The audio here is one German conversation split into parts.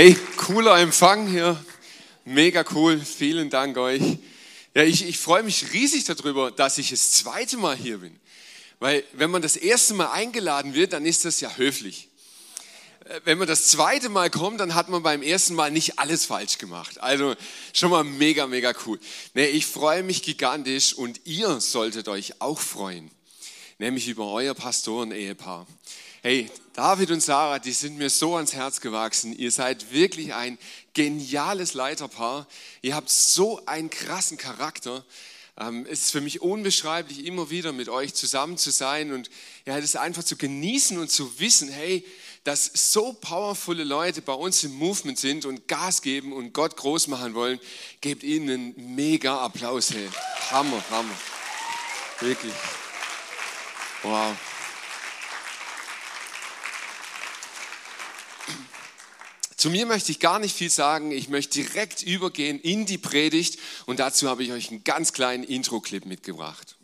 Hey, cooler Empfang hier. Mega cool. Vielen Dank euch. Ja, ich, ich freue mich riesig darüber, dass ich das zweite Mal hier bin. Weil wenn man das erste Mal eingeladen wird, dann ist das ja höflich. Äh, wenn man das zweite Mal kommt, dann hat man beim ersten Mal nicht alles falsch gemacht. Also schon mal mega, mega cool. Nee, ich freue mich gigantisch und ihr solltet euch auch freuen. Nämlich über euer Pastoren-Ehepaar. Hey, David und Sarah, die sind mir so ans Herz gewachsen. Ihr seid wirklich ein geniales Leiterpaar. Ihr habt so einen krassen Charakter. Ähm, es ist für mich unbeschreiblich, immer wieder mit euch zusammen zu sein und ja, das einfach zu genießen und zu wissen, hey, dass so powervolle Leute bei uns im Movement sind und Gas geben und Gott groß machen wollen. Gebt ihnen einen mega Applaus. Hey. Hammer, Hammer. Wirklich. Wow. Zu mir möchte ich gar nicht viel sagen. Ich möchte direkt übergehen in die Predigt und dazu habe ich euch einen ganz kleinen Intro-Clip mitgebracht.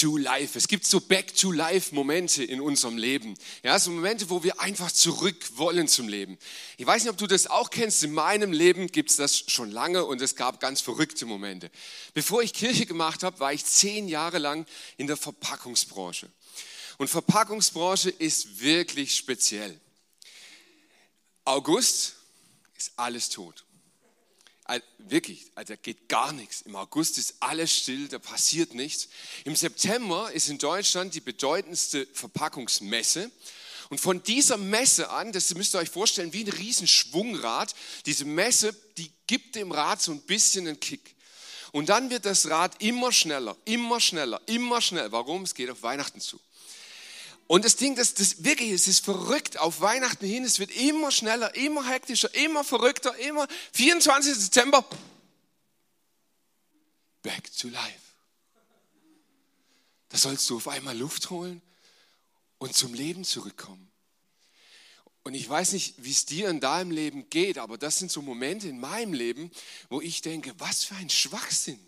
To life. Es gibt so back to life Momente in unserem Leben. Ja, so Momente, wo wir einfach zurück wollen zum Leben. Ich weiß nicht, ob du das auch kennst. In meinem Leben gibt es das schon lange und es gab ganz verrückte Momente. Bevor ich Kirche gemacht habe, war ich zehn Jahre lang in der Verpackungsbranche. Und Verpackungsbranche ist wirklich speziell. August ist alles tot wirklich, also da geht gar nichts. Im August ist alles still, da passiert nichts. Im September ist in Deutschland die bedeutendste Verpackungsmesse. Und von dieser Messe an, das müsst ihr euch vorstellen, wie ein Riesenschwungrad, diese Messe, die gibt dem Rad so ein bisschen einen Kick. Und dann wird das Rad immer schneller, immer schneller, immer schneller. Warum? Es geht auf Weihnachten zu. Und das Ding, das, das wirklich, es ist verrückt auf Weihnachten hin. Es wird immer schneller, immer hektischer, immer verrückter, immer 24. Dezember. Back to life. Da sollst du auf einmal Luft holen und zum Leben zurückkommen. Und ich weiß nicht, wie es dir in deinem Leben geht, aber das sind so Momente in meinem Leben, wo ich denke, was für ein Schwachsinn.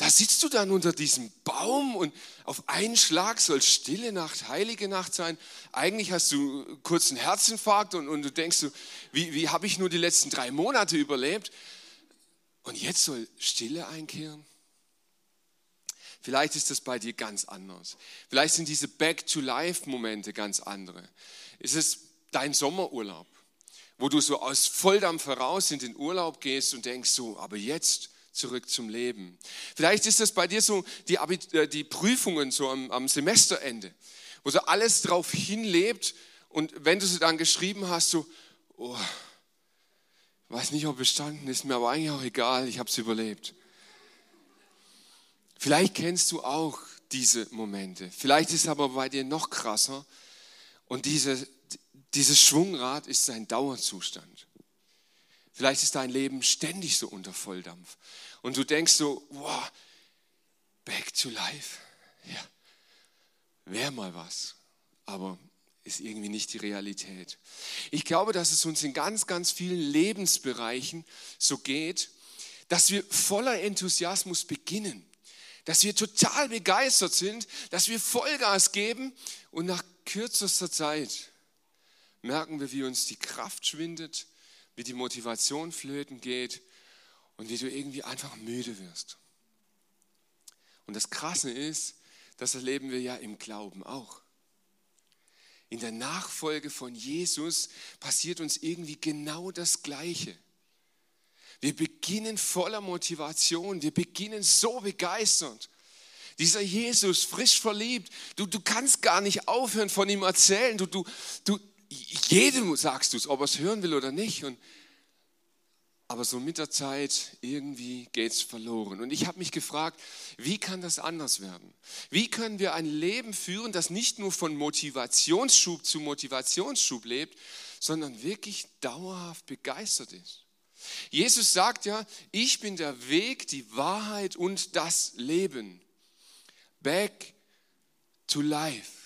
Da sitzt du dann unter diesem Baum und auf einen Schlag soll stille Nacht, heilige Nacht sein. Eigentlich hast du kurz einen Herzinfarkt und, und du denkst, so, wie, wie habe ich nur die letzten drei Monate überlebt? Und jetzt soll Stille einkehren? Vielleicht ist das bei dir ganz anders. Vielleicht sind diese Back-to-Life-Momente ganz andere. Ist es dein Sommerurlaub, wo du so aus Volldampf heraus in den Urlaub gehst und denkst so, aber jetzt zurück zum Leben. Vielleicht ist das bei dir so die, äh, die Prüfungen so am, am Semesterende, wo so alles drauf hinlebt und wenn du sie dann geschrieben hast, so, oh, weiß nicht, ob bestanden ist mir aber eigentlich auch egal, ich habe es überlebt. Vielleicht kennst du auch diese Momente. Vielleicht ist es aber bei dir noch krasser und diese, dieses Schwungrad ist ein Dauerzustand. Vielleicht ist dein Leben ständig so unter Volldampf. Und du denkst so, wow, back to life. Ja, wäre mal was. Aber ist irgendwie nicht die Realität. Ich glaube, dass es uns in ganz, ganz vielen Lebensbereichen so geht, dass wir voller Enthusiasmus beginnen, dass wir total begeistert sind, dass wir Vollgas geben und nach kürzester Zeit merken wir, wie uns die Kraft schwindet, wie die Motivation flöten geht und wie du irgendwie einfach müde wirst. Und das Krasse ist, das erleben wir ja im Glauben auch. In der Nachfolge von Jesus passiert uns irgendwie genau das Gleiche. Wir beginnen voller Motivation, wir beginnen so begeistert. Dieser Jesus, frisch verliebt, du, du kannst gar nicht aufhören von ihm erzählen. Du, du, du, jedem sagst du es, ob er es hören will oder nicht. Und, aber so mit der Zeit irgendwie geht es verloren. Und ich habe mich gefragt, wie kann das anders werden? Wie können wir ein Leben führen, das nicht nur von Motivationsschub zu Motivationsschub lebt, sondern wirklich dauerhaft begeistert ist? Jesus sagt ja, ich bin der Weg, die Wahrheit und das Leben. Back to life.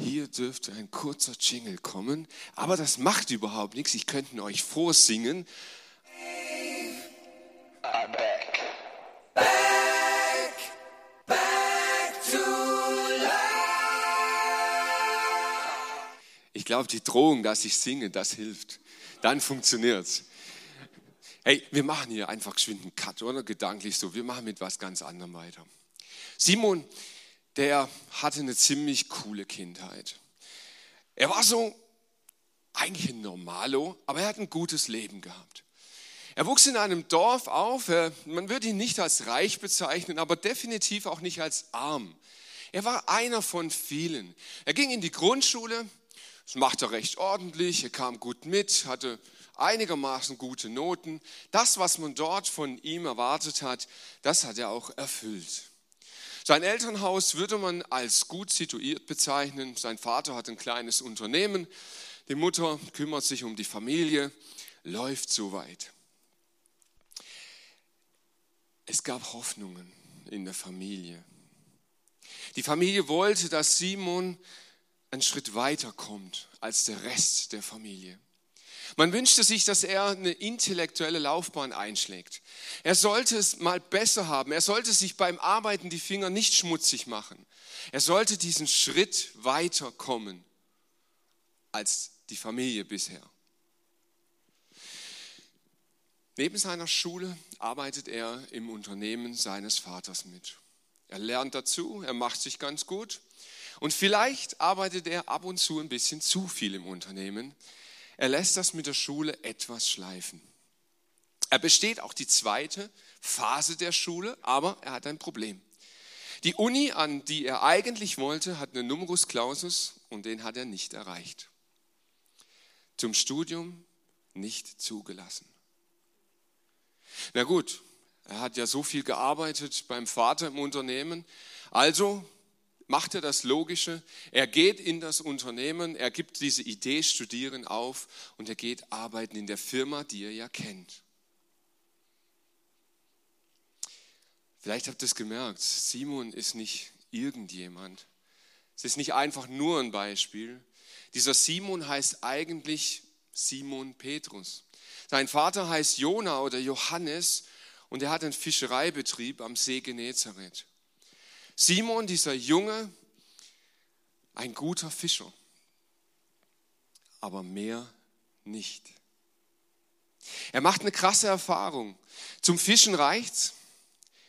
Hier dürfte ein kurzer Jingle kommen, aber das macht überhaupt nichts. Ich könnte euch vorsingen. I'm back. Back, back to life. Ich glaube, die Drohung, dass ich singe, das hilft. Dann funktioniert's. Hey, wir machen hier einfach geschwind einen Cut, oder? Gedanklich so. Wir machen mit was ganz anderem weiter. Simon, der hatte eine ziemlich coole Kindheit. Er war so eigentlich ein Normalo, aber er hat ein gutes Leben gehabt. Er wuchs in einem Dorf auf, man würde ihn nicht als reich bezeichnen, aber definitiv auch nicht als arm. Er war einer von vielen. Er ging in die Grundschule, das machte er recht ordentlich, er kam gut mit, hatte einigermaßen gute Noten. Das, was man dort von ihm erwartet hat, das hat er auch erfüllt. Sein Elternhaus würde man als gut situiert bezeichnen. Sein Vater hat ein kleines Unternehmen. Die Mutter kümmert sich um die Familie, läuft soweit. Es gab Hoffnungen in der Familie. Die Familie wollte, dass Simon einen Schritt weiter kommt als der Rest der Familie. Man wünschte sich, dass er eine intellektuelle Laufbahn einschlägt. Er sollte es mal besser haben. Er sollte sich beim Arbeiten die Finger nicht schmutzig machen. Er sollte diesen Schritt weiter kommen als die Familie bisher. Neben seiner Schule arbeitet er im Unternehmen seines Vaters mit. Er lernt dazu, er macht sich ganz gut und vielleicht arbeitet er ab und zu ein bisschen zu viel im Unternehmen, er lässt das mit der Schule etwas schleifen. Er besteht auch die zweite Phase der Schule, aber er hat ein Problem. Die Uni, an die er eigentlich wollte, hat einen Numerus Clausus und den hat er nicht erreicht. Zum Studium nicht zugelassen. Na gut, er hat ja so viel gearbeitet beim Vater im Unternehmen, also macht er das Logische. Er geht in das Unternehmen, er gibt diese Idee Studieren auf und er geht arbeiten in der Firma, die er ja kennt. Vielleicht habt ihr es gemerkt, Simon ist nicht irgendjemand. Es ist nicht einfach nur ein Beispiel. Dieser Simon heißt eigentlich Simon Petrus. Sein Vater heißt Jona oder Johannes und er hat einen Fischereibetrieb am See Genezareth. Simon, dieser Junge, ein guter Fischer, aber mehr nicht. Er macht eine krasse Erfahrung. Zum Fischen reicht's.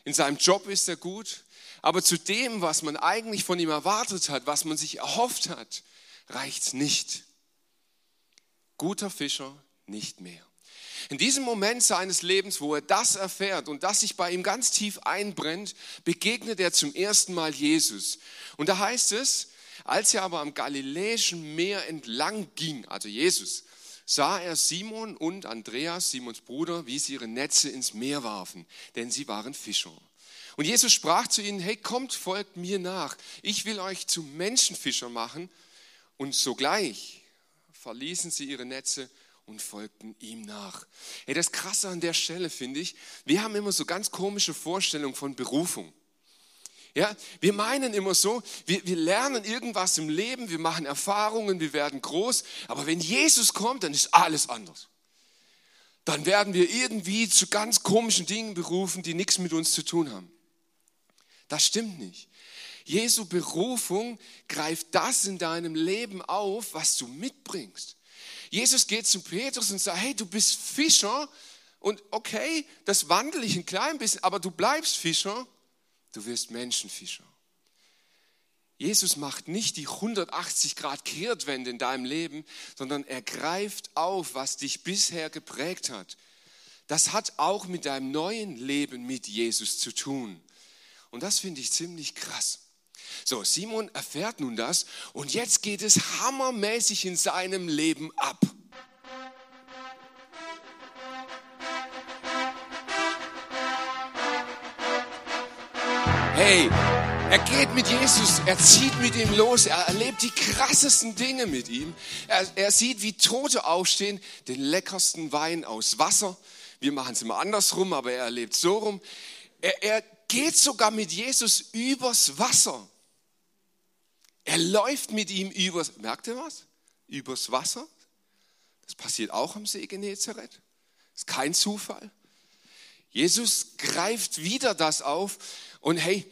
In seinem Job ist er gut. Aber zu dem, was man eigentlich von ihm erwartet hat, was man sich erhofft hat, reicht's nicht. Guter Fischer nicht mehr. In diesem Moment seines Lebens, wo er das erfährt und das sich bei ihm ganz tief einbrennt, begegnet er zum ersten Mal Jesus. Und da heißt es, als er aber am Galiläischen Meer entlang ging, also Jesus, sah er Simon und Andreas, Simons Bruder, wie sie ihre Netze ins Meer warfen, denn sie waren Fischer. Und Jesus sprach zu ihnen, hey, kommt, folgt mir nach. Ich will euch zu Menschenfischer machen. Und sogleich verließen sie ihre Netze und folgten ihm nach. Hey, das Krasse an der Stelle finde ich, wir haben immer so ganz komische Vorstellungen von Berufung. Ja, wir meinen immer so, wir, wir lernen irgendwas im Leben, wir machen Erfahrungen, wir werden groß, aber wenn Jesus kommt, dann ist alles anders. Dann werden wir irgendwie zu ganz komischen Dingen berufen, die nichts mit uns zu tun haben. Das stimmt nicht. Jesu Berufung greift das in deinem Leben auf, was du mitbringst. Jesus geht zu Petrus und sagt, hey, du bist Fischer und okay, das wandle ich ein klein bisschen, aber du bleibst Fischer, du wirst Menschenfischer. Jesus macht nicht die 180 Grad Kehrtwende in deinem Leben, sondern er greift auf, was dich bisher geprägt hat. Das hat auch mit deinem neuen Leben mit Jesus zu tun. Und das finde ich ziemlich krass. So, Simon erfährt nun das und jetzt geht es hammermäßig in seinem Leben ab. Hey, er geht mit Jesus, er zieht mit ihm los, er erlebt die krassesten Dinge mit ihm. Er, er sieht, wie Tote aufstehen, den leckersten Wein aus Wasser. Wir machen es immer andersrum, aber er erlebt so rum. Er, er geht sogar mit Jesus übers Wasser. Er läuft mit ihm übers, merkt ihr was? Übers Wasser. Das passiert auch am See Genezareth. Ist kein Zufall. Jesus greift wieder das auf und hey,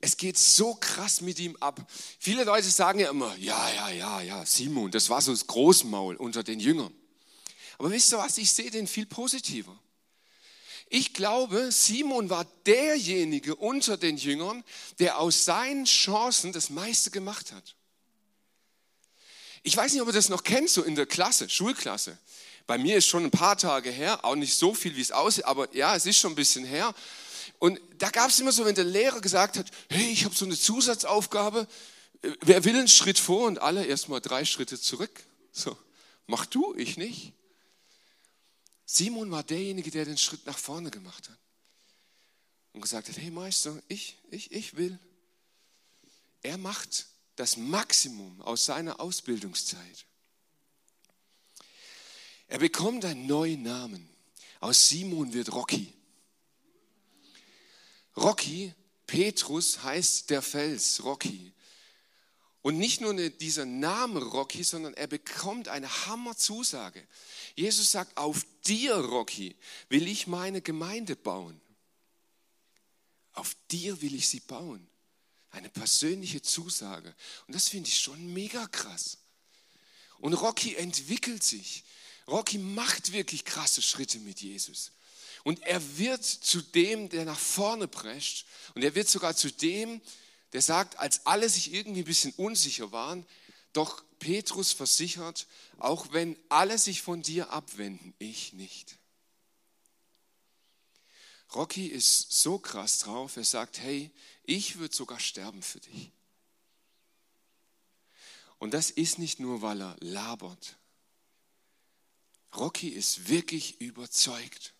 es geht so krass mit ihm ab. Viele Leute sagen ja immer, ja, ja, ja, ja, Simon, das war so das Großmaul unter den Jüngern. Aber wisst ihr was, ich sehe den viel positiver. Ich glaube, Simon war derjenige unter den Jüngern, der aus seinen Chancen das meiste gemacht hat. Ich weiß nicht, ob ihr das noch kennt, so in der Klasse, Schulklasse. Bei mir ist schon ein paar Tage her, auch nicht so viel, wie es aussieht, aber ja, es ist schon ein bisschen her. Und da gab es immer so, wenn der Lehrer gesagt hat, hey, ich habe so eine Zusatzaufgabe, äh, wer will einen Schritt vor und alle erstmal drei Schritte zurück. So, mach du, ich nicht. Simon war derjenige, der den Schritt nach vorne gemacht hat und gesagt hat, hey Meister, ich, ich, ich will. Er macht das Maximum aus seiner Ausbildungszeit. Er bekommt einen neuen Namen. Aus Simon wird Rocky. Rocky, Petrus heißt der Fels, Rocky. Und nicht nur dieser Name Rocky, sondern er bekommt eine Hammerzusage. Jesus sagt, auf dir, Rocky, will ich meine Gemeinde bauen. Auf dir will ich sie bauen. Eine persönliche Zusage. Und das finde ich schon mega krass. Und Rocky entwickelt sich. Rocky macht wirklich krasse Schritte mit Jesus. Und er wird zu dem, der nach vorne prescht. Und er wird sogar zu dem, der sagt, als alle sich irgendwie ein bisschen unsicher waren, doch Petrus versichert, auch wenn alle sich von dir abwenden, ich nicht. Rocky ist so krass drauf, er sagt, hey, ich würde sogar sterben für dich. Und das ist nicht nur, weil er labert, Rocky ist wirklich überzeugt.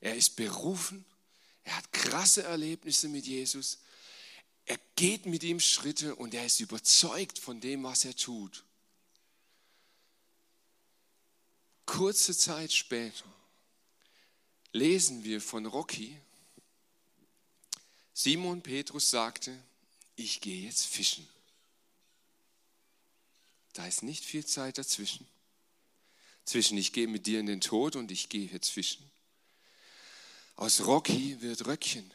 Er ist berufen. Er hat krasse Erlebnisse mit Jesus. Er geht mit ihm Schritte und er ist überzeugt von dem, was er tut. Kurze Zeit später lesen wir von Rocky. Simon Petrus sagte, ich gehe jetzt fischen. Da ist nicht viel Zeit dazwischen zwischen ich gehe mit dir in den Tod und ich gehe jetzt fischen. Aus Rocky wird Röckchen.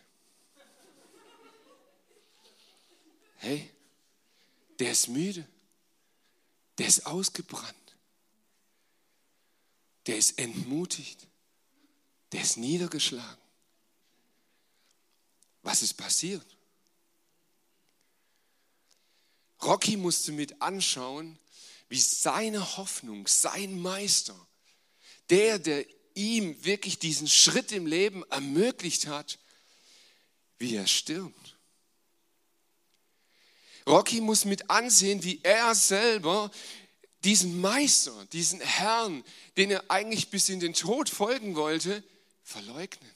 Hey, der ist müde, der ist ausgebrannt, der ist entmutigt, der ist niedergeschlagen. Was ist passiert? Rocky musste mit anschauen, wie seine Hoffnung, sein Meister, der, der ihm wirklich diesen Schritt im Leben ermöglicht hat, wie er stirbt. Rocky muss mit ansehen, wie er selber diesen Meister, diesen Herrn, den er eigentlich bis in den Tod folgen wollte, verleugnet.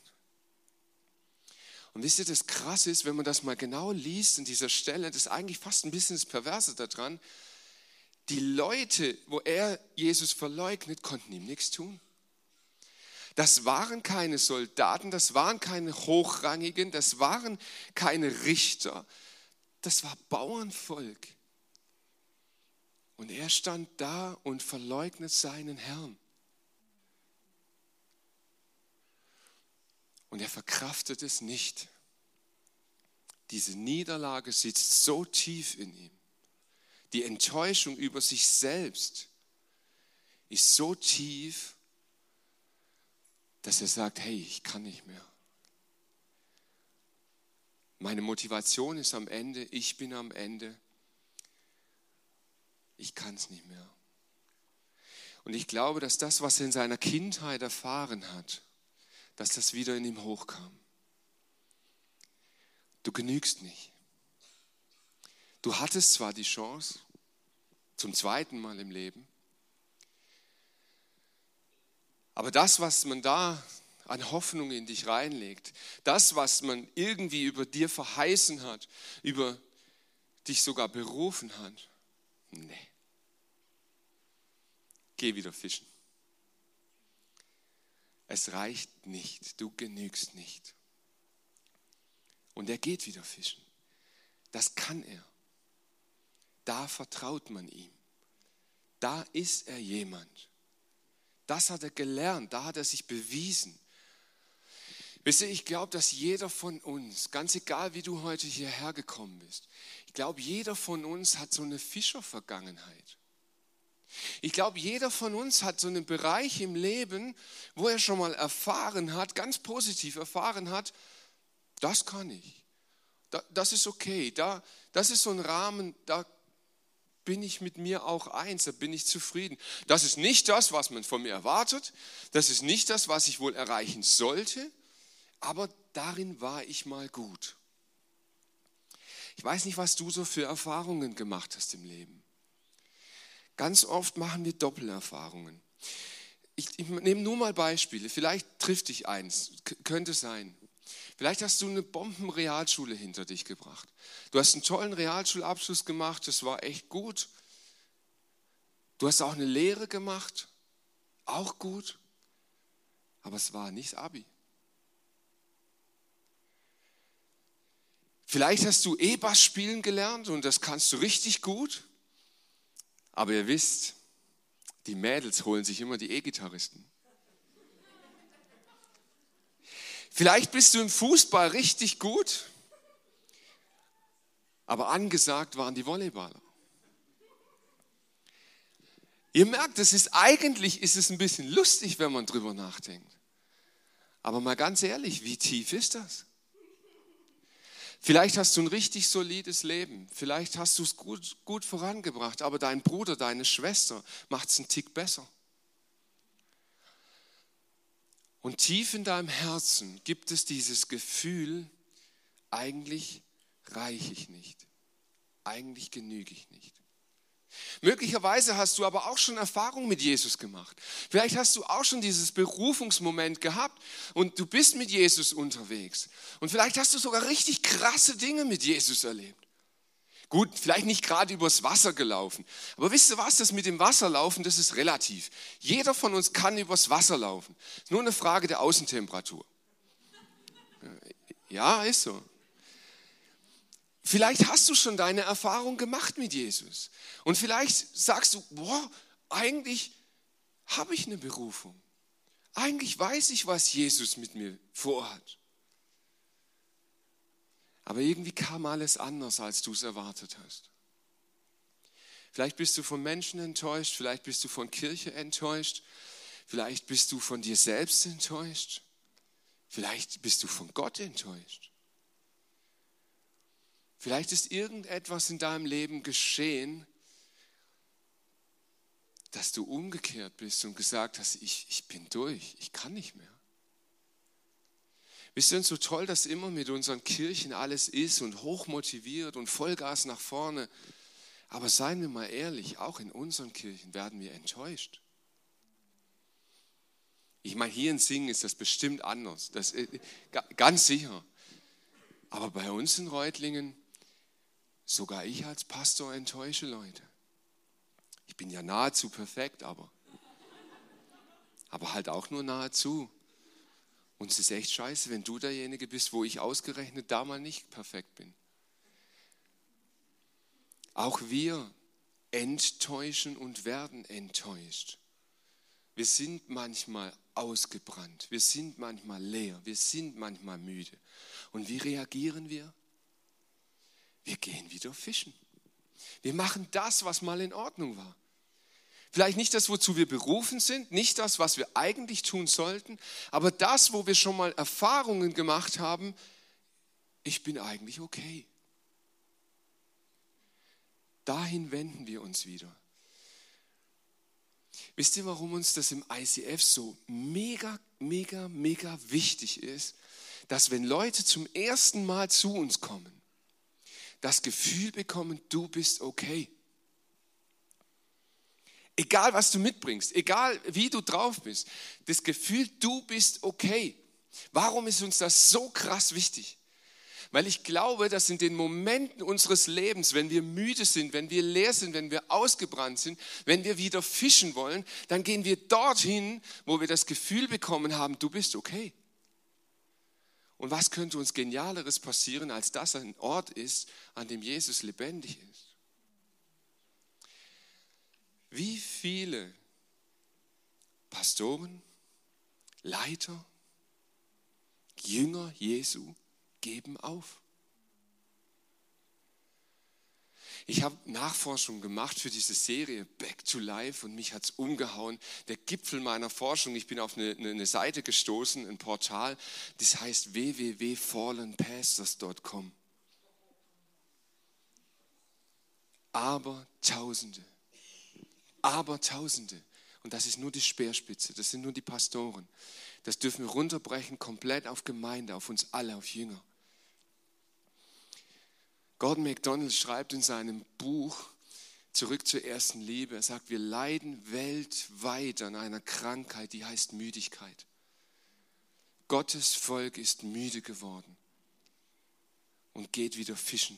Und wisst ihr, das Krasse ist, wenn man das mal genau liest an dieser Stelle, das ist eigentlich fast ein bisschen das Perverse daran, die Leute, wo er Jesus verleugnet, konnten ihm nichts tun. Das waren keine Soldaten, das waren keine Hochrangigen, das waren keine Richter, das war Bauernvolk. Und er stand da und verleugnet seinen Herrn. Und er verkraftet es nicht. Diese Niederlage sitzt so tief in ihm die Enttäuschung über sich selbst ist so tief, dass er sagt, hey, ich kann nicht mehr. Meine Motivation ist am Ende, ich bin am Ende, ich kann es nicht mehr. Und ich glaube, dass das, was er in seiner Kindheit erfahren hat, dass das wieder in ihm hochkam. Du genügst nicht. Du hattest zwar die Chance, zum zweiten Mal im Leben, aber das, was man da an Hoffnung in dich reinlegt, das, was man irgendwie über dir verheißen hat, über dich sogar berufen hat, nee. Geh wieder fischen. Es reicht nicht, du genügst nicht. Und er geht wieder fischen. Das kann er. Da vertraut man ihm. Da ist er jemand. Das hat er gelernt, da hat er sich bewiesen. Wisst ihr, ich glaube, dass jeder von uns, ganz egal wie du heute hierher gekommen bist, ich glaube, jeder von uns hat so eine Fischervergangenheit. Ich glaube, jeder von uns hat so einen Bereich im Leben, wo er schon mal erfahren hat, ganz positiv erfahren hat, das kann ich. Das ist okay. Das ist so ein Rahmen, da bin ich mit mir auch eins, da bin ich zufrieden. Das ist nicht das, was man von mir erwartet, das ist nicht das, was ich wohl erreichen sollte, aber darin war ich mal gut. Ich weiß nicht, was du so für Erfahrungen gemacht hast im Leben. Ganz oft machen wir Doppelerfahrungen. Ich, ich nehme nur mal Beispiele, vielleicht trifft dich eins, könnte sein. Vielleicht hast du eine Bombenrealschule hinter dich gebracht. Du hast einen tollen Realschulabschluss gemacht, das war echt gut. Du hast auch eine Lehre gemacht, auch gut, aber es war nicht Abi. Vielleicht hast du E-Bass spielen gelernt und das kannst du richtig gut, aber ihr wisst, die Mädels holen sich immer die E-Gitarristen. Vielleicht bist du im Fußball richtig gut, aber angesagt waren die Volleyballer. Ihr merkt, es ist eigentlich ist es ein bisschen lustig, wenn man drüber nachdenkt. Aber mal ganz ehrlich, wie tief ist das? Vielleicht hast du ein richtig solides Leben, vielleicht hast du es gut, gut vorangebracht, aber dein Bruder, deine Schwester macht es einen Tick besser. Und tief in deinem Herzen gibt es dieses Gefühl, eigentlich reiche ich nicht, eigentlich genüge ich nicht. Möglicherweise hast du aber auch schon Erfahrung mit Jesus gemacht. Vielleicht hast du auch schon dieses Berufungsmoment gehabt und du bist mit Jesus unterwegs. Und vielleicht hast du sogar richtig krasse Dinge mit Jesus erlebt. Gut, vielleicht nicht gerade übers Wasser gelaufen. Aber wisst ihr was, das mit dem Wasserlaufen, das ist relativ. Jeder von uns kann übers Wasser laufen. Ist nur eine Frage der Außentemperatur. Ja, ist so. Vielleicht hast du schon deine Erfahrung gemacht mit Jesus. Und vielleicht sagst du, boah, eigentlich habe ich eine Berufung. Eigentlich weiß ich, was Jesus mit mir vorhat. Aber irgendwie kam alles anders, als du es erwartet hast. Vielleicht bist du von Menschen enttäuscht, vielleicht bist du von Kirche enttäuscht, vielleicht bist du von dir selbst enttäuscht, vielleicht bist du von Gott enttäuscht. Vielleicht ist irgendetwas in deinem Leben geschehen, dass du umgekehrt bist und gesagt hast, ich, ich bin durch, ich kann nicht mehr. Wisst ihr, so toll, dass immer mit unseren Kirchen alles ist und hochmotiviert und Vollgas nach vorne. Aber seien wir mal ehrlich, auch in unseren Kirchen werden wir enttäuscht. Ich meine, hier in Singen ist das bestimmt anders, das, äh, ganz sicher. Aber bei uns in Reutlingen, sogar ich als Pastor enttäusche Leute. Ich bin ja nahezu perfekt, aber, aber halt auch nur nahezu. Und es ist echt scheiße, wenn du derjenige bist, wo ich ausgerechnet da mal nicht perfekt bin. Auch wir enttäuschen und werden enttäuscht. Wir sind manchmal ausgebrannt, wir sind manchmal leer, wir sind manchmal müde. Und wie reagieren wir? Wir gehen wieder fischen. Wir machen das, was mal in Ordnung war. Vielleicht nicht das, wozu wir berufen sind, nicht das, was wir eigentlich tun sollten, aber das, wo wir schon mal Erfahrungen gemacht haben, ich bin eigentlich okay. Dahin wenden wir uns wieder. Wisst ihr, warum uns das im ICF so mega, mega, mega wichtig ist, dass wenn Leute zum ersten Mal zu uns kommen, das Gefühl bekommen, du bist okay. Egal, was du mitbringst, egal, wie du drauf bist, das Gefühl, du bist okay. Warum ist uns das so krass wichtig? Weil ich glaube, dass in den Momenten unseres Lebens, wenn wir müde sind, wenn wir leer sind, wenn wir ausgebrannt sind, wenn wir wieder fischen wollen, dann gehen wir dorthin, wo wir das Gefühl bekommen haben, du bist okay. Und was könnte uns genialeres passieren, als dass ein Ort ist, an dem Jesus lebendig ist? Wie viele Pastoren, Leiter, Jünger Jesu geben auf. Ich habe Nachforschung gemacht für diese Serie Back to Life und mich hat es umgehauen. Der Gipfel meiner Forschung, ich bin auf eine, eine Seite gestoßen, ein Portal, das heißt www.fallenpastors.com. Aber Tausende, aber Tausende, und das ist nur die Speerspitze, das sind nur die Pastoren, das dürfen wir runterbrechen komplett auf Gemeinde, auf uns alle, auf Jünger. Gordon MacDonald schreibt in seinem Buch Zurück zur ersten Liebe, er sagt, wir leiden weltweit an einer Krankheit, die heißt Müdigkeit. Gottes Volk ist müde geworden und geht wieder fischen.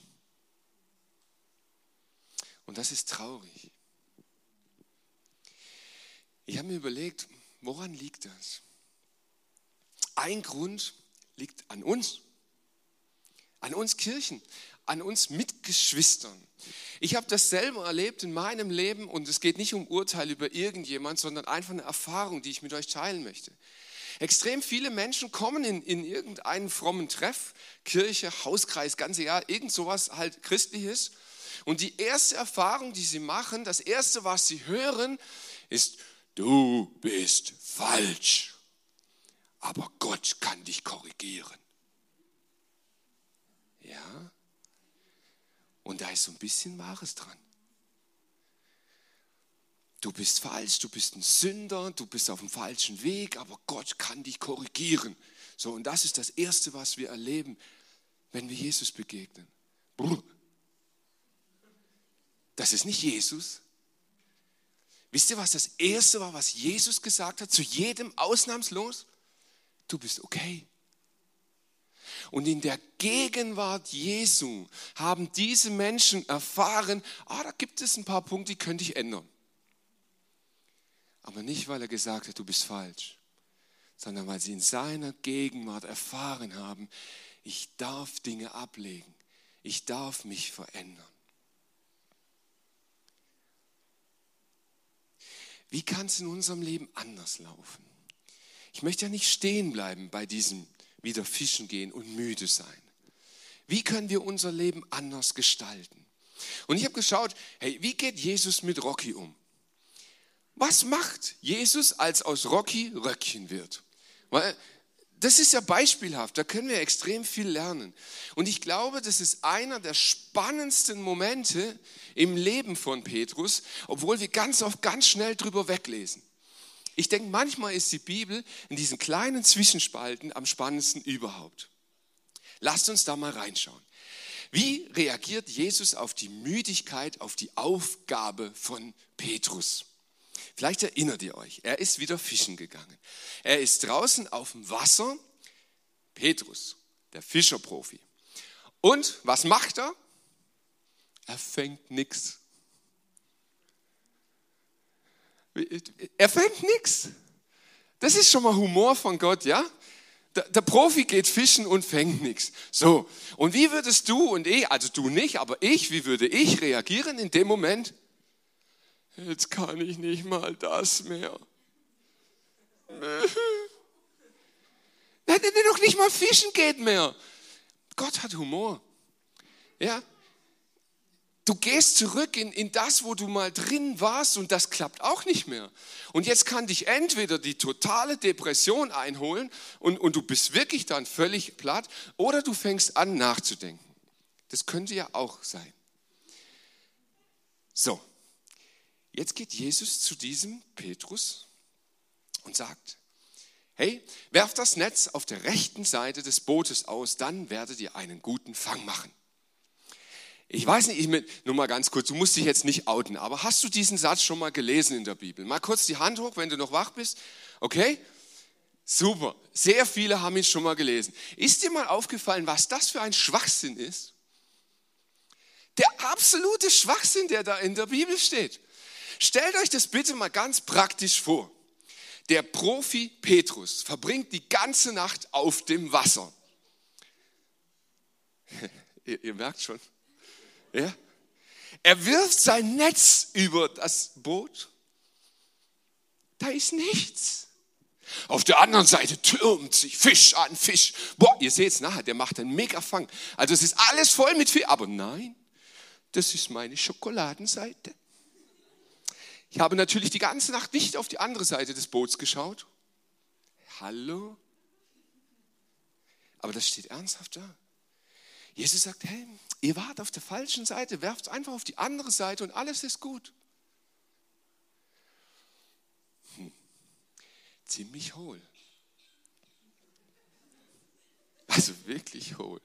Und das ist traurig. Ich habe mir überlegt, woran liegt das? Ein Grund liegt an uns, an uns Kirchen, an uns Mitgeschwistern. Ich habe das selber erlebt in meinem Leben und es geht nicht um Urteil über irgendjemand, sondern einfach eine Erfahrung, die ich mit euch teilen möchte. Extrem viele Menschen kommen in, in irgendeinen frommen Treff, Kirche, Hauskreis, ganz egal, irgend sowas halt christliches. Und die erste Erfahrung, die sie machen, das erste, was sie hören, ist, du bist falsch. Aber Gott kann dich korrigieren. Ja? Und da ist so ein bisschen Wahres dran. Du bist falsch, du bist ein Sünder, du bist auf dem falschen Weg, aber Gott kann dich korrigieren. So, und das ist das Erste, was wir erleben, wenn wir Jesus begegnen. Das ist nicht Jesus. Wisst ihr, was das Erste war, was Jesus gesagt hat, zu jedem ausnahmslos? Du bist okay. Und in der Gegenwart Jesu haben diese Menschen erfahren, ah, da gibt es ein paar Punkte, die könnte ich ändern. Aber nicht, weil er gesagt hat, du bist falsch, sondern weil sie in seiner Gegenwart erfahren haben, ich darf Dinge ablegen, ich darf mich verändern. Wie kann es in unserem Leben anders laufen? Ich möchte ja nicht stehen bleiben bei diesem wieder fischen gehen und müde sein. Wie können wir unser Leben anders gestalten? Und ich habe geschaut, hey, wie geht Jesus mit Rocky um? Was macht Jesus, als aus Rocky Röckchen wird? Weil das ist ja beispielhaft, da können wir extrem viel lernen. Und ich glaube, das ist einer der spannendsten Momente im Leben von Petrus, obwohl wir ganz oft ganz schnell drüber weglesen. Ich denke, manchmal ist die Bibel in diesen kleinen Zwischenspalten am spannendsten überhaupt. Lasst uns da mal reinschauen. Wie reagiert Jesus auf die Müdigkeit, auf die Aufgabe von Petrus? Vielleicht erinnert ihr euch, er ist wieder fischen gegangen. Er ist draußen auf dem Wasser, Petrus, der Fischerprofi. Und was macht er? Er fängt nichts. Er fängt nichts. Das ist schon mal Humor von Gott, ja? Der, der, Profi geht fischen und fängt nichts. So, und wie würdest du und ich, also du nicht, aber ich, wie würde ich reagieren in dem Moment? Jetzt kann ich nicht mal das mehr. Nein, der doch nicht mal fischen geht mehr. Gott hat Humor. Ja, Du gehst zurück in, in das, wo du mal drin warst und das klappt auch nicht mehr. Und jetzt kann dich entweder die totale Depression einholen und, und du bist wirklich dann völlig platt oder du fängst an nachzudenken. Das könnte ja auch sein. So, jetzt geht Jesus zu diesem Petrus und sagt, hey, werf das Netz auf der rechten Seite des Bootes aus, dann werdet ihr einen guten Fang machen. Ich weiß nicht, ich, nur mal ganz kurz, du musst dich jetzt nicht outen, aber hast du diesen Satz schon mal gelesen in der Bibel? Mal kurz die Hand hoch, wenn du noch wach bist. Okay? Super. Sehr viele haben ihn schon mal gelesen. Ist dir mal aufgefallen, was das für ein Schwachsinn ist? Der absolute Schwachsinn, der da in der Bibel steht. Stellt euch das bitte mal ganz praktisch vor. Der Profi Petrus verbringt die ganze Nacht auf dem Wasser. ihr, ihr, merkt schon. Ja? Er wirft sein Netz über das Boot. Da ist nichts. Auf der anderen Seite türmt sich Fisch an Fisch. Boah, ihr seht es nachher, der macht einen Mega-Fang. Also es ist alles voll mit Fisch. Aber nein, das ist meine Schokoladenseite. Ich habe natürlich die ganze Nacht nicht auf die andere Seite des Boots geschaut. Hallo? Aber das steht ernsthaft da. Jesus sagt, hey, ihr wart auf der falschen Seite, werft einfach auf die andere Seite und alles ist gut. Hm. Ziemlich hohl. Also wirklich hohl.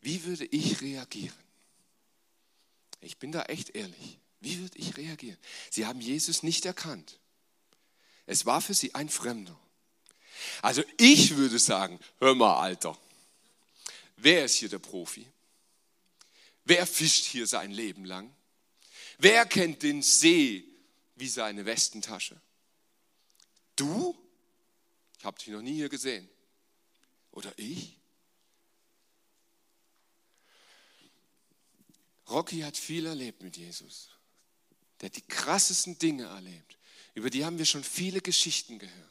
Wie würde ich reagieren? Ich bin da echt ehrlich. Wie würde ich reagieren? Sie haben Jesus nicht erkannt. Es war für sie ein Fremder. Also ich würde sagen, hör mal, Alter, wer ist hier der Profi? Wer fischt hier sein Leben lang? Wer kennt den See wie seine Westentasche? Du? Ich habe dich noch nie hier gesehen. Oder ich? Rocky hat viel erlebt mit Jesus. Der hat die krassesten Dinge erlebt. Über die haben wir schon viele Geschichten gehört.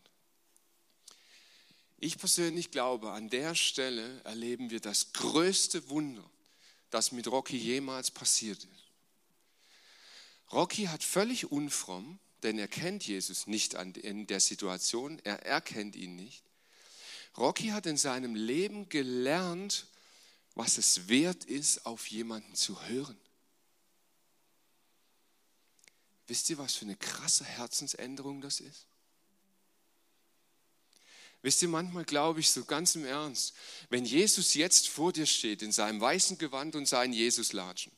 Ich persönlich glaube, an der Stelle erleben wir das größte Wunder, das mit Rocky jemals passiert ist. Rocky hat völlig unfromm, denn er kennt Jesus nicht in der Situation, er erkennt ihn nicht. Rocky hat in seinem Leben gelernt, was es wert ist, auf jemanden zu hören. Wisst ihr, was für eine krasse Herzensänderung das ist? Wisst ihr, manchmal glaube ich so ganz im Ernst, wenn Jesus jetzt vor dir steht in seinem weißen Gewand und seinen Jesuslatschen,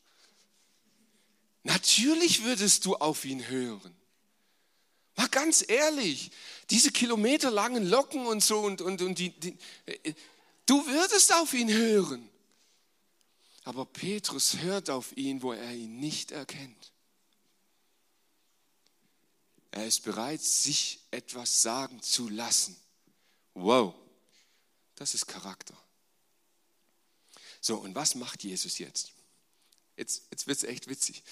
natürlich würdest du auf ihn hören. Mal ganz ehrlich, diese kilometerlangen Locken und so und, und, und die, die, äh, du würdest auf ihn hören. Aber Petrus hört auf ihn, wo er ihn nicht erkennt. Er ist bereit, sich etwas sagen zu lassen. Wow, das ist Charakter. So, und was macht Jesus jetzt? Jetzt, jetzt wird es echt witzig.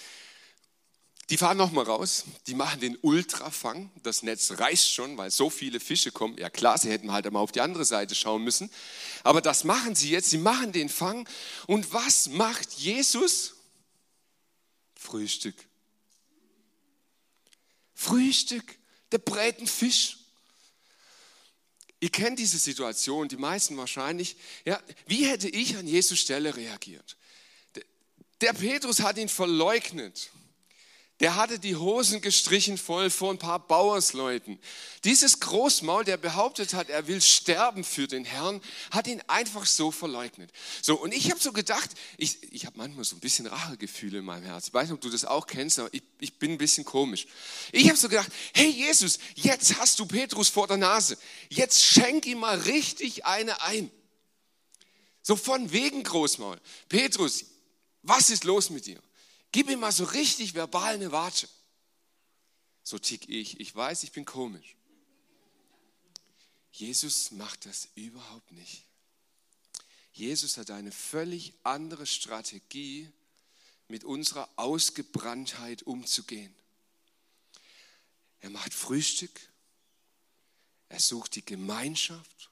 Die fahren nochmal raus, die machen den Ultrafang. Das Netz reißt schon, weil so viele Fische kommen. Ja klar, sie hätten halt einmal auf die andere Seite schauen müssen. Aber das machen sie jetzt, sie machen den Fang. Und was macht Jesus? Frühstück. Frühstück, der Fisch. Ihr kennt diese Situation, die meisten wahrscheinlich. Ja, wie hätte ich an Jesus Stelle reagiert? Der Petrus hat ihn verleugnet der hatte die Hosen gestrichen voll vor ein paar Bauersleuten. Dieses Großmaul, der behauptet hat, er will sterben für den Herrn, hat ihn einfach so verleugnet. So, und ich habe so gedacht, ich, ich habe manchmal so ein bisschen Rachegefühle in meinem Herz. Ich weiß nicht, ob du das auch kennst, aber ich, ich bin ein bisschen komisch. Ich habe so gedacht, hey Jesus, jetzt hast du Petrus vor der Nase. Jetzt schenk ihm mal richtig eine ein. So von wegen Großmaul. Petrus, was ist los mit dir? Gib ihm mal so richtig verbal eine Watsche. So tick ich. Ich weiß, ich bin komisch. Jesus macht das überhaupt nicht. Jesus hat eine völlig andere Strategie, mit unserer Ausgebranntheit umzugehen. Er macht Frühstück, er sucht die Gemeinschaft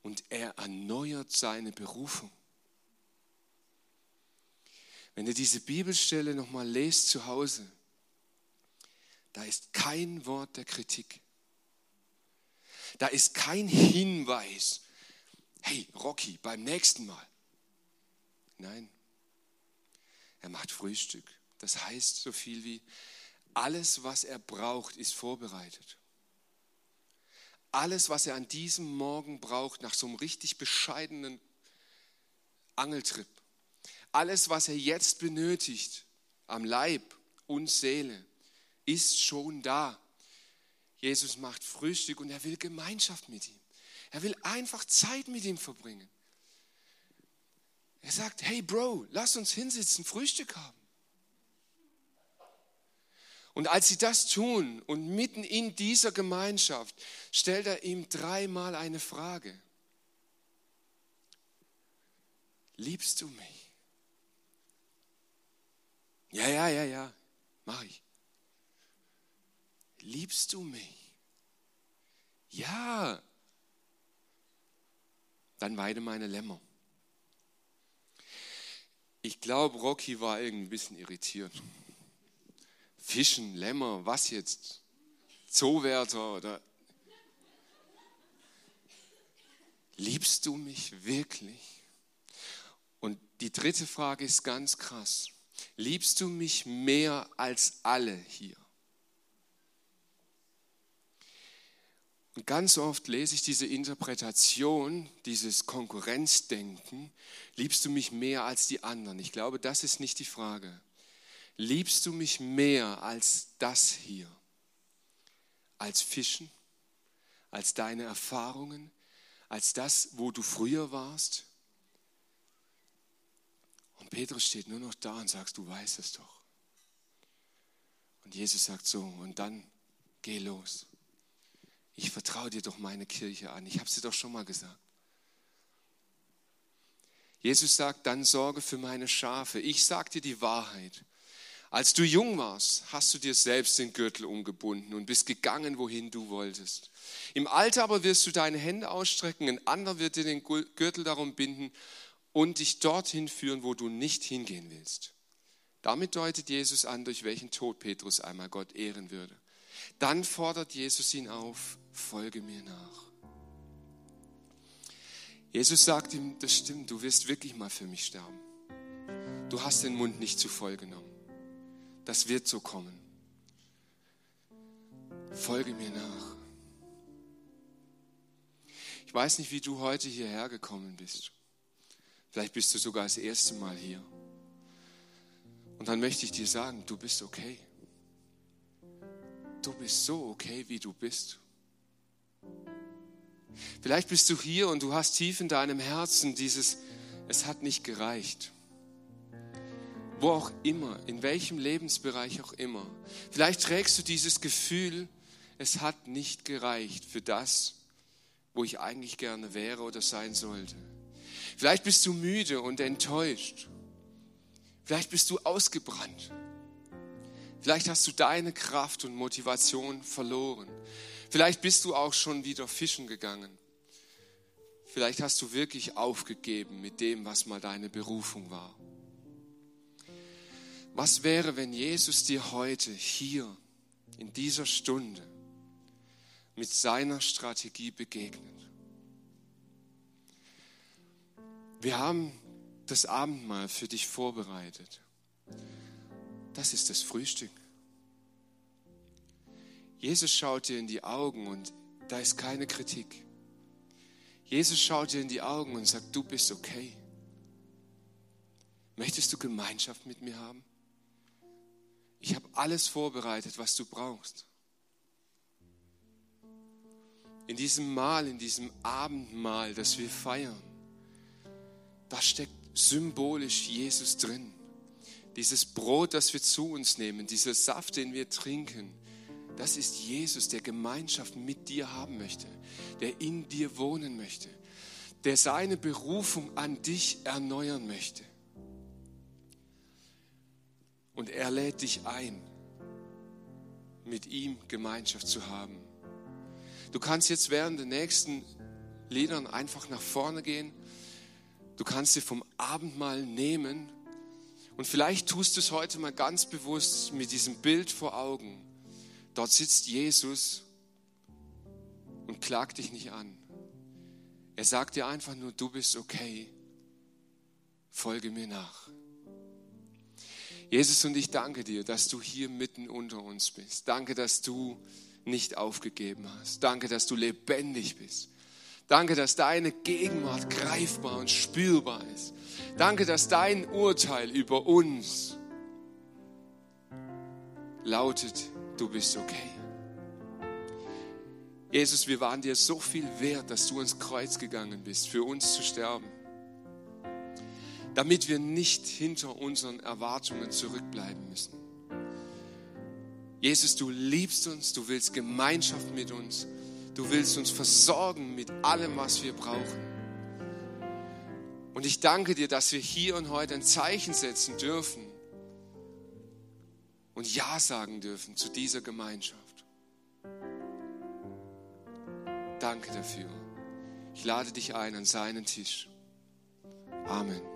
und er erneuert seine Berufung. Wenn ihr diese Bibelstelle nochmal lest zu Hause, da ist kein Wort der Kritik. Da ist kein Hinweis, hey Rocky, beim nächsten Mal. Nein, er macht Frühstück. Das heißt so viel wie, alles, was er braucht, ist vorbereitet. Alles, was er an diesem Morgen braucht, nach so einem richtig bescheidenen Angeltrip, alles, was er jetzt benötigt, am Leib und Seele, ist schon da. Jesus macht Frühstück und er will Gemeinschaft mit ihm. Er will einfach Zeit mit ihm verbringen. Er sagt, hey Bro, lass uns hinsitzen, Frühstück haben. Und als sie das tun und mitten in dieser Gemeinschaft, stellt er ihm dreimal eine Frage. Liebst du mich? Ja, ja, ja, ja, mach ich. Liebst du mich? Ja. Dann weide meine Lämmer. Ich glaube, Rocky war irgendwie ein bisschen irritiert. Fischen, Lämmer, was jetzt? Zoowärter oder. Liebst du mich wirklich? Und die dritte Frage ist ganz krass. Liebst du mich mehr als alle hier? Und ganz oft lese ich diese Interpretation, dieses Konkurrenzdenken, liebst du mich mehr als die anderen? Ich glaube, das ist nicht die Frage. Liebst du mich mehr als das hier? Als Fischen? Als deine Erfahrungen? Als das, wo du früher warst? Petrus steht nur noch da und sagt, du weißt es doch. Und Jesus sagt so, und dann geh los. Ich vertraue dir doch meine Kirche an. Ich habe sie doch schon mal gesagt. Jesus sagt, dann sorge für meine Schafe. Ich sage dir die Wahrheit. Als du jung warst, hast du dir selbst den Gürtel umgebunden und bist gegangen, wohin du wolltest. Im Alter aber wirst du deine Hände ausstrecken, ein anderer wird dir den Gürtel darum binden und dich dorthin führen, wo du nicht hingehen willst. Damit deutet Jesus an, durch welchen Tod Petrus einmal Gott ehren würde. Dann fordert Jesus ihn auf, folge mir nach. Jesus sagt ihm, das stimmt, du wirst wirklich mal für mich sterben. Du hast den Mund nicht zu voll genommen. Das wird so kommen. Folge mir nach. Ich weiß nicht, wie du heute hierher gekommen bist. Vielleicht bist du sogar das erste Mal hier. Und dann möchte ich dir sagen, du bist okay. Du bist so okay, wie du bist. Vielleicht bist du hier und du hast tief in deinem Herzen dieses, es hat nicht gereicht wo auch immer, in welchem Lebensbereich auch immer. Vielleicht trägst du dieses Gefühl, es hat nicht gereicht für das, wo ich eigentlich gerne wäre oder sein sollte. Vielleicht bist du müde und enttäuscht. Vielleicht bist du ausgebrannt. Vielleicht hast du deine Kraft und Motivation verloren. Vielleicht bist du auch schon wieder fischen gegangen. Vielleicht hast du wirklich aufgegeben mit dem, was mal deine Berufung war. Was wäre, wenn Jesus dir heute hier in dieser Stunde mit seiner Strategie begegnet? Wir haben das Abendmahl für dich vorbereitet. Das ist das Frühstück. Jesus schaut dir in die Augen und da ist keine Kritik. Jesus schaut dir in die Augen und sagt, du bist okay. Möchtest du Gemeinschaft mit mir haben? Ich habe alles vorbereitet, was du brauchst. In diesem Mahl, in diesem Abendmahl, das wir feiern, da steckt symbolisch Jesus drin. Dieses Brot, das wir zu uns nehmen, dieser Saft, den wir trinken, das ist Jesus, der Gemeinschaft mit dir haben möchte, der in dir wohnen möchte, der seine Berufung an dich erneuern möchte. Und er lädt dich ein, mit ihm Gemeinschaft zu haben. Du kannst jetzt während den nächsten Liedern einfach nach vorne gehen. Du kannst dir vom Abendmahl nehmen. Und vielleicht tust du es heute mal ganz bewusst mit diesem Bild vor Augen. Dort sitzt Jesus und klagt dich nicht an. Er sagt dir einfach nur, du bist okay. Folge mir nach. Jesus, und ich danke dir, dass du hier mitten unter uns bist. Danke, dass du nicht aufgegeben hast. Danke, dass du lebendig bist. Danke, dass deine Gegenwart greifbar und spürbar ist. Danke, dass dein Urteil über uns lautet, du bist okay. Jesus, wir waren dir so viel wert, dass du ins Kreuz gegangen bist, für uns zu sterben, damit wir nicht hinter unseren Erwartungen zurückbleiben müssen. Jesus, du liebst uns, du willst Gemeinschaft mit uns, du willst uns versorgen mit allem, was wir brauchen. Und ich danke dir, dass wir hier und heute ein Zeichen setzen dürfen und Ja sagen dürfen zu dieser Gemeinschaft. Danke dafür. Ich lade dich ein an seinen Tisch. Amen.